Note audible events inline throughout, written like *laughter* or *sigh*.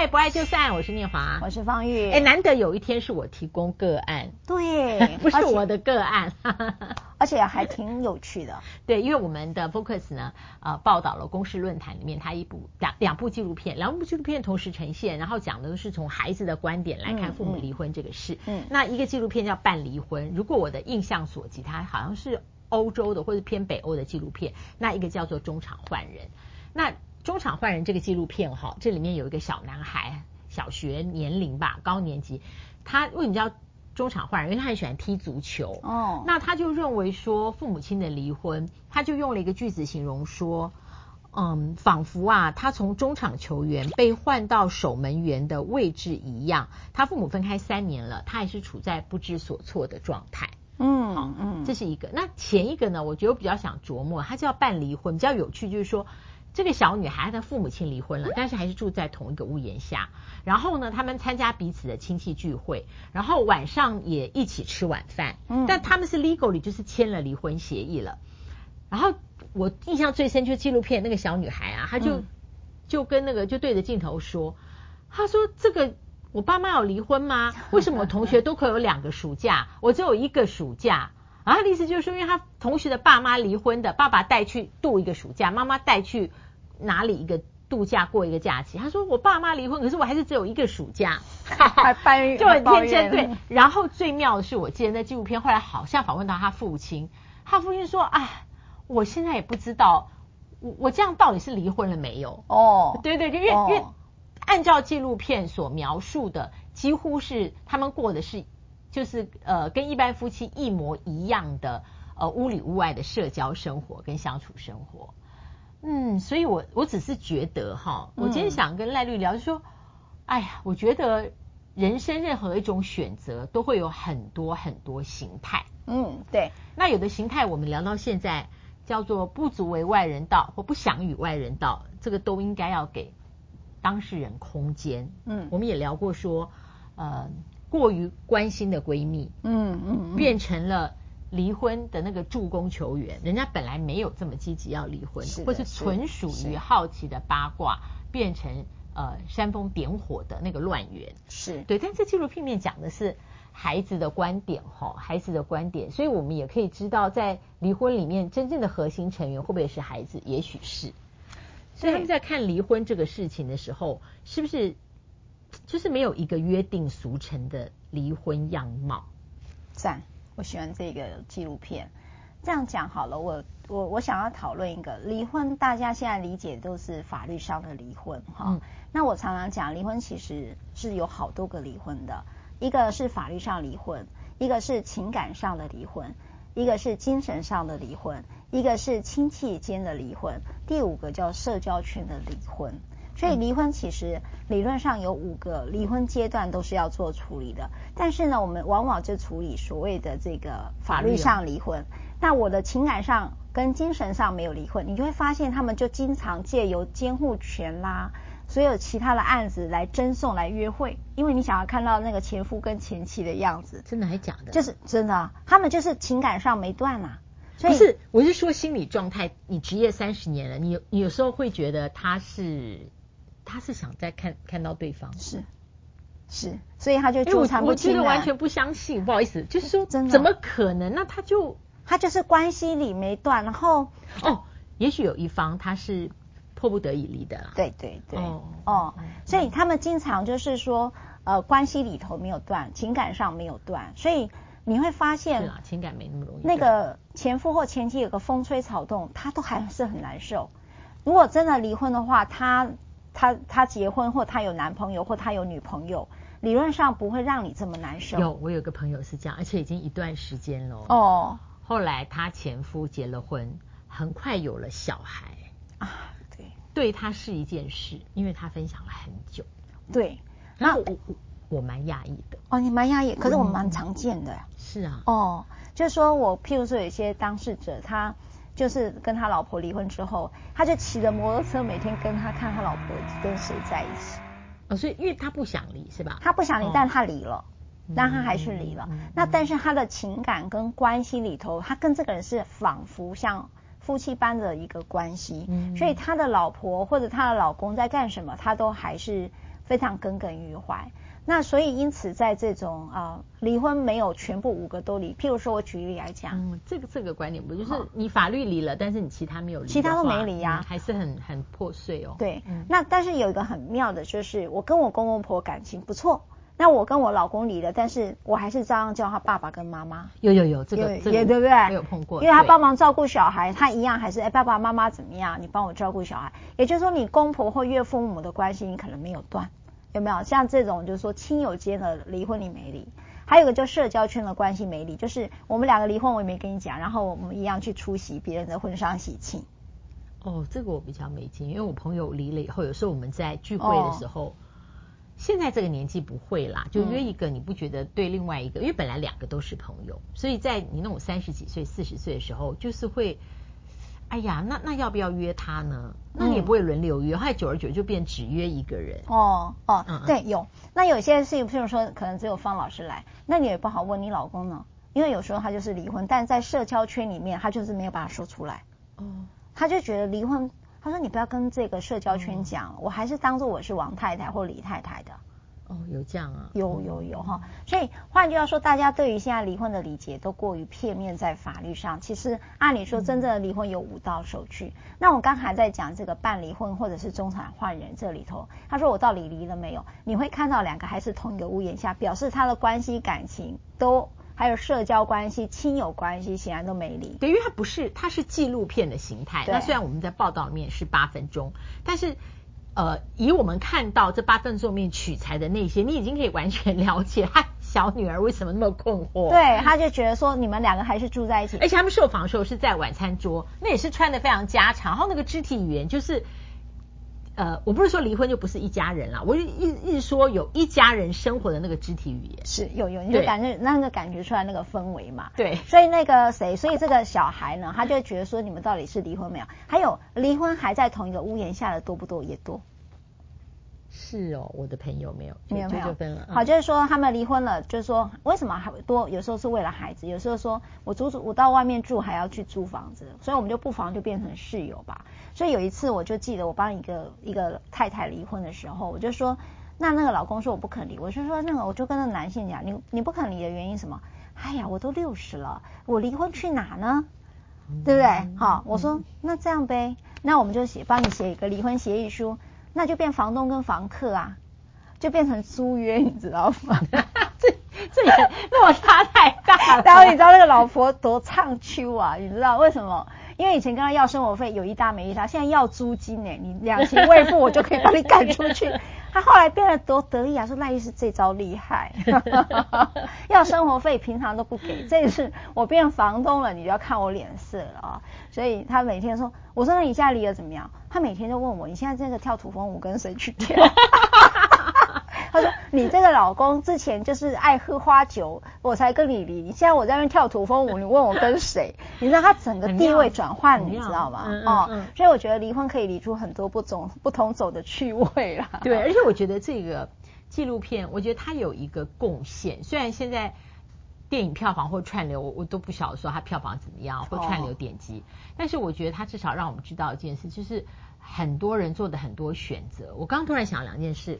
爱不爱就散，我是念华，我是方玉。哎，难得有一天是我提供个案，对，*laughs* 不是我的个案，而且还挺有趣的。*laughs* 对，因为我们的 Focus 呢，呃，报道了公视论坛里面他一部两两部纪录片，两部纪录片同时呈现，然后讲的都是从孩子的观点来看父母离婚这个事。嗯，嗯那一个纪录片叫《办离婚》，如果我的印象所及，它好像是欧洲的或者偏北欧的纪录片。那一个叫做《中场换人》，那。中场换人这个纪录片哈，这里面有一个小男孩，小学年龄吧，高年级，他为什么叫中场换人？因为他很喜欢踢足球哦。那他就认为说父母亲的离婚，他就用了一个句子形容说，嗯，仿佛啊，他从中场球员被换到守门员的位置一样。他父母分开三年了，他还是处在不知所措的状态。嗯，好，嗯，这是一个。那前一个呢？我觉得我比较想琢磨，他叫办离婚，比较有趣，就是说。这个小女孩她父母亲离婚了，但是还是住在同一个屋檐下。然后呢，他们参加彼此的亲戚聚会，然后晚上也一起吃晚饭。嗯，但他们是 legally 就是签了离婚协议了。然后我印象最深就是纪录片那个小女孩啊，她就就跟那个就对着镜头说，她说：“这个我爸妈有离婚吗？为什么我同学都可以有两个暑假，我只有一个暑假？”然后他的意思就是说，因为他同学的爸妈离婚的，爸爸带去度一个暑假，妈妈带去哪里一个度假过一个假期。他说我爸妈离婚，可是我还是只有一个暑假，还 *laughs* 搬就很天真。对，然后最妙的是，我记得那纪录片后来好像访问到他父亲，他父亲说：“啊，我现在也不知道，我我这样到底是离婚了没有？”哦，对对，因为因为按照纪录片所描述的，几乎是他们过的是。就是呃，跟一般夫妻一模一样的呃，屋里屋外的社交生活跟相处生活，嗯，所以我我只是觉得哈，我今天想跟赖律聊，就说，哎呀，我觉得人生任何一种选择都会有很多很多形态，嗯，对，那有的形态我们聊到现在叫做不足为外人道或不想与外人道，这个都应该要给当事人空间，嗯，我们也聊过说，呃。过于关心的闺蜜，嗯嗯，变成了离婚的那个助攻球员。人家本来没有这么积极要离婚，是或是纯属于好奇的八卦，变成呃煽风点火的那个乱源。是对，但这纪录片面讲的是孩子的观点哈，孩子的观点，所以我们也可以知道，在离婚里面真正的核心成员会不会是孩子？也许是。所以他们在看离婚这个事情的时候，是不是？就是没有一个约定俗成的离婚样貌。赞，我喜欢这个纪录片。这样讲好了，我我我想要讨论一个离婚，大家现在理解都是法律上的离婚哈。嗯、那我常常讲，离婚其实是有好多个离婚的，一个是法律上离婚，一个是情感上的离婚，一个是精神上的离婚，一个是亲戚间的离婚，第五个叫社交圈的离婚。所以离婚其实理论上有五个离婚阶段都是要做处理的，但是呢，我们往往就处理所谓的这个法律上离婚。那我的情感上跟精神上没有离婚，你就会发现他们就经常借由监护权啦，所有其他的案子来争讼来约会，因为你想要看到那个前夫跟前妻的样子。真的还假的？就是真的啊，他们就是情感上没断啊。所以不是，我是说心理状态。你职业三十年了，你有你有时候会觉得他是。他是想再看看到对方，是是，所以他就纠缠不清。我觉得完全不相信，不好意思，就是说，真的怎么可能？那他就他就是关系里没断，然后哦，也许有一方他是迫不得已离的啦。对对对，哦哦，所以他们经常就是说，呃，关系里头没有断，情感上没有断，所以你会发现，情感没那么容易。那个前夫或前妻有个风吹草动，他都还是很难受。如果真的离婚的话，他。他他结婚或他有男朋友或他有女朋友，理论上不会让你这么难受。有，我有个朋友是这样，而且已经一段时间了。哦。后来他前夫结了婚，很快有了小孩。啊，对。对他是一件事，因为他分享了很久。对。那我我我蛮讶异的。哦，你蛮讶异，可是我们蛮常见的。是啊。哦，就是说我譬如说有一些当事者他。就是跟他老婆离婚之后，他就骑着摩托车每天跟他看他老婆跟谁在一起。哦，所以因为他不想离是吧？他不想离，哦、但他离了，但他还是离了。那但是他的情感跟关系里头，他跟这个人是仿佛像夫妻般的一个关系。嗯、所以他的老婆或者他的老公在干什么，他都还是非常耿耿于怀。那所以因此在这种啊离婚没有全部五个都离，譬如说我举例来讲，嗯，这个这个观点不就是你法律离了，但是你其他没有离，其他都没离呀、啊嗯，还是很很破碎哦。对，嗯、那但是有一个很妙的就是我跟我公公婆感情不错。那我跟我老公离了，但是我还是照样叫他爸爸跟妈妈。有有有，这个也对不对？没有碰过，因为他帮忙照顾小孩，他一样还是哎爸爸妈妈怎么样？你帮我照顾小孩，也就是说你公婆或岳父母的关系你可能没有断，有没有？像这种就是说亲友间的离婚你没离，还有个叫社交圈的关系没离，就是我们两个离婚我也没跟你讲，然后我们一样去出席别人的婚丧喜庆。哦，这个我比较没经验，因为我朋友离了以后，有时候我们在聚会的时候。哦现在这个年纪不会啦，就约一个你不觉得对另外一个，嗯、因为本来两个都是朋友，所以在你那种三十几岁、四十岁的时候，就是会，哎呀，那那要不要约他呢？那你也不会轮流约，后来久而久之就变只约一个人。哦哦，嗯、对，有。那有些事情，譬如说，可能只有方老师来，那你也不好问你老公呢，因为有时候他就是离婚，但在社交圈里面，他就是没有办法说出来。哦，他就觉得离婚。他说：“你不要跟这个社交圈讲，嗯、我还是当做我是王太太或李太太的。”哦，有这样啊？有有有哈。所以换句话说，大家对于现在离婚的理解都过于片面，在法律上，其实按理说，真正的离婚有五道手续。嗯、那我刚才在讲这个办离婚或者是中产换人这里头，他说我到底离了没有？你会看到两个还是同一个屋檐下，表示他的关系感情都。还有社交关系、亲友关系，显然都没离。对，因为它不是，它是纪录片的形态。那虽然我们在报道里面是八分钟，但是呃，以我们看到这八分钟里面取材的那些，你已经可以完全了解他小女儿为什么那么困惑。对，他就觉得说你们两个还是住在一起，而且他们受访的时候是在晚餐桌，那也是穿的非常家常，然后那个肢体语言就是。呃，我不是说离婚就不是一家人啦，我一一直说有一家人生活的那个肢体语言是有有，你就感觉对那个感觉出来那个氛围嘛。对，所以那个谁，所以这个小孩呢，他就觉得说你们到底是离婚没有？还有离婚还在同一个屋檐下的多不多？也多。是哦，我的朋友没有，没有没有分了。好，就是说他们离婚了，就是说为什么还多？有时候是为了孩子，有时候说我租住我到外面住还要去租房子，所以我们就不妨就变成室友吧。所以有一次我就记得我帮一个一个太太离婚的时候，我就说那那个老公说我不肯离，我就说那个我就跟那个男性讲，你你不肯离的原因什么？哎呀，我都六十了，我离婚去哪呢？对不对？好，我说那这样呗，那我们就写帮你写一个离婚协议书。那就变房东跟房客啊，就变成租约，你知道吗？*laughs* 这这也落差太大了。然后你知道那个老婆多唱秋啊？你知道为什么？因为以前跟他要生活费有一搭没一搭，现在要租金呢，你两情未付，我就可以把你赶出去。他后来变得多得意啊，说赖医师这招厉害，*laughs* *laughs* 要生活费平常都不给，*laughs* 这次我变房东了，你就要看我脸色了啊。所以他每天说，我说那你现在离了怎么样？他每天就问我，你现在这个跳土风舞跟谁去跳？*laughs* 他说：“你这个老公之前就是爱喝花酒，我才跟你离。现在我在那边跳土风舞，你问我跟谁？你知道他整个地位转换，你知道吗？嗯嗯嗯、哦，所以我觉得离婚可以离出很多不同不同走的趣味啦。对，而且我觉得这个纪录片，我觉得它有一个贡献。虽然现在电影票房或串流，我我都不晓得说它票房怎么样或串流点击，哦、但是我觉得它至少让我们知道一件事，就是很多人做的很多选择。我刚刚突然想两件事。”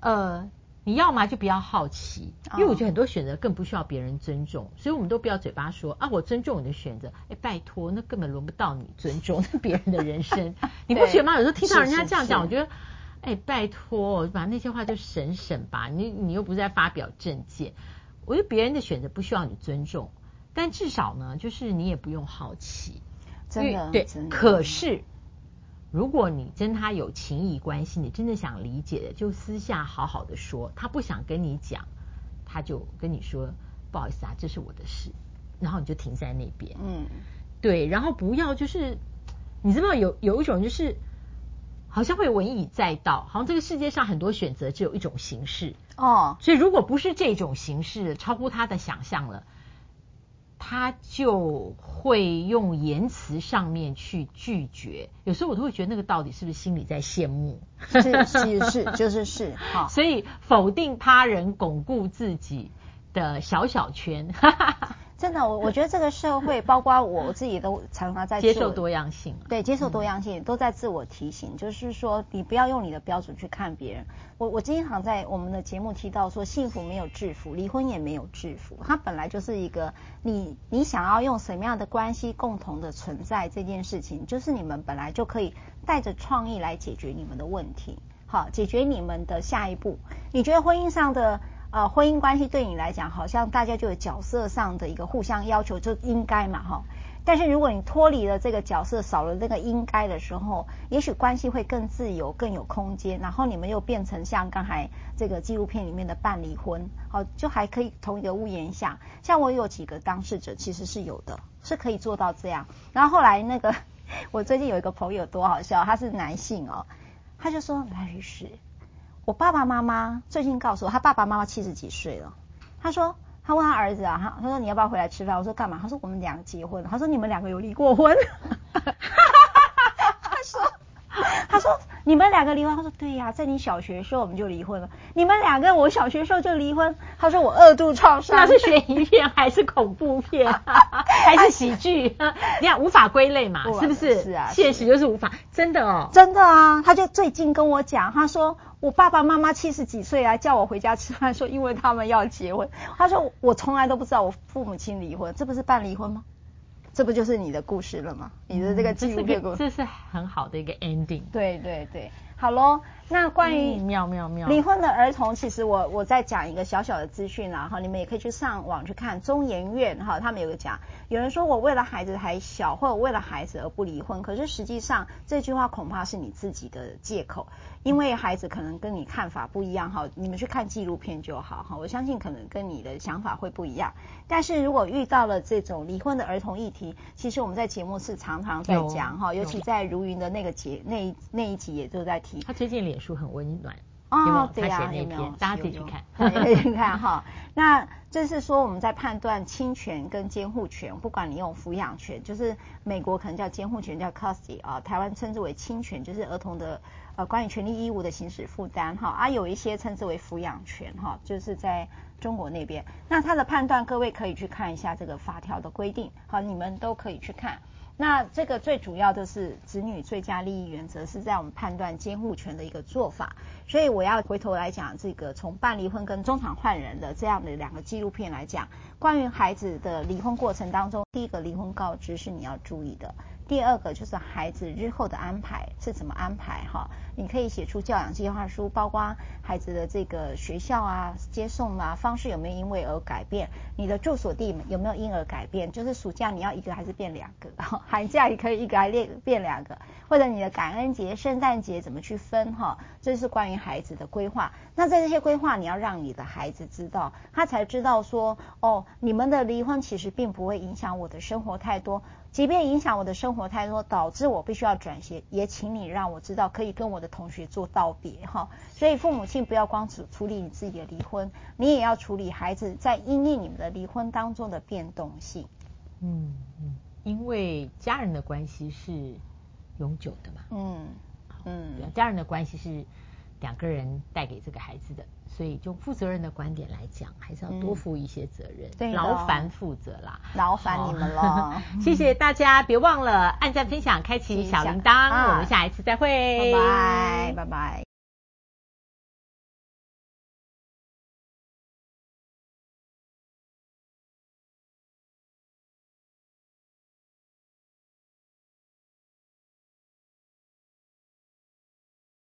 呃，你要么就不要好奇，因为我觉得很多选择更不需要别人尊重，哦、所以我们都不要嘴巴说啊，我尊重你的选择。哎，拜托，那根本轮不到你尊重 *laughs* 别人的人生，*laughs* 你不觉得吗？有时候听到人家这样讲，我觉得，哎，拜托，把那些话就省省吧。你你又不是在发表政见，我觉得别人的选择不需要你尊重，但至少呢，就是你也不用好奇，真的对，真的可是。如果你跟他有情谊关系，你真的想理解的，就私下好好的说。他不想跟你讲，他就跟你说不好意思啊，这是我的事，然后你就停在那边。嗯，对，然后不要就是，你知道有有一种就是，好像会文以载道，好像这个世界上很多选择只有一种形式哦。所以如果不是这种形式，超乎他的想象了。他就会用言辞上面去拒绝，有时候我都会觉得那个到底是不是心里在羡慕？是 *laughs* 是是，就是是。好，所以否定他人，巩固自己的小小圈。真的，我我觉得这个社会，包括我我自己都常常在接受多样性，对，接受多样性、嗯、都在自我提醒，就是说你不要用你的标准去看别人。我我经常在我们的节目提到说，幸福没有制服，离婚也没有制服，它本来就是一个你你想要用什么样的关系共同的存在这件事情，就是你们本来就可以带着创意来解决你们的问题，好，解决你们的下一步。你觉得婚姻上的？呃，婚姻关系对你来讲，好像大家就有角色上的一个互相要求，就应该嘛，哈。但是如果你脱离了这个角色，少了那个应该的时候，也许关系会更自由，更有空间。然后你们又变成像刚才这个纪录片里面的办离婚，好，就还可以同一个屋檐下。像我有几个当事者，其实是有的，是可以做到这样。然后后来那个，*laughs* 我最近有一个朋友多好笑，他是男性哦，他就说来律师。我爸爸妈妈最近告诉我，他爸爸妈妈七十几岁了。他说，他问他儿子啊，他他说你要不要回来吃饭？我说干嘛？他说我们两个结婚了。他说你们两个有离过婚？*laughs* 他说，他说你们两个离婚？他说对呀，在你小学时候我们就离婚了。你们两个我小学时候就离婚？他说我二度创伤。那是悬疑片 *laughs* 还是恐怖片？*laughs* 还是喜剧？你看无法归类嘛，是不是？是啊，现实就是无法，真的哦，真的啊。他就最近跟我讲，他说。我爸爸妈妈七十几岁来叫我回家吃饭，说因为他们要结婚。他说我从来都不知道我父母亲离婚，这不是办离婚吗？这不就是你的故事了吗？你的这个纪录片故事，这是很好的一个 ending。对对对，好喽。那关于妙妙妙。离婚的儿童，其实我我再讲一个小小的资讯啦哈，你们也可以去上网去看中研院哈，他们有个讲，有人说我为了孩子还小，或者为了孩子而不离婚，可是实际上这句话恐怕是你自己的借口，因为孩子可能跟你看法不一样哈，你们去看纪录片就好哈，我相信可能跟你的想法会不一样，但是如果遇到了这种离婚的儿童议题，其实我们在节目是常常在讲哈，尤其在如云的那个节那一那一集也都在提，他最近脸书很温暖哦，对呀，有没有？大家自己去看，可以去看哈。那就是说，我们在判断侵权跟监护权，不管你用抚养权，就是美国可能叫监护权叫 custody 啊，台湾称之为侵权，就是儿童的呃关于权利义务的行使负担哈。啊，有一些称之为抚养权哈，就是在中国那边。那它的判断，各位可以去看一下这个法条的规定，好，你们都可以去看。那这个最主要的是子女最佳利益原则，是在我们判断监护权的一个做法。所以我要回头来讲这个从办离婚跟中场换人的这样的两个纪录片来讲，关于孩子的离婚过程当中，第一个离婚告知是你要注意的。第二个就是孩子日后的安排是怎么安排哈？你可以写出教养计划书，包括孩子的这个学校啊、接送啊方式有没有因为而改变？你的住所地有没有因而改变？就是暑假你要一个还是变两个？*laughs* 寒假也可以一个还是变两个？或者你的感恩节、圣诞节怎么去分哈？这是关于孩子的规划。那在这些规划，你要让你的孩子知道，他才知道说哦，你们的离婚其实并不会影响我的生活太多。即便影响我的生活太多，导致我必须要转学，也请你让我知道，可以跟我的同学做道别哈。所以父母亲不要光只处理你自己的离婚，你也要处理孩子在因应你们的离婚当中的变动性。嗯嗯，因为家人的关系是永久的嘛。嗯嗯，家人的关系是两个人带给这个孩子的。所以，就负责任的观点来讲，还是要多负一些责任，嗯、劳烦负责啦，劳烦你们 *laughs* 了。谢谢大家，别忘了按赞、分享、开启小铃铛。我们下一次再会，拜拜，拜拜。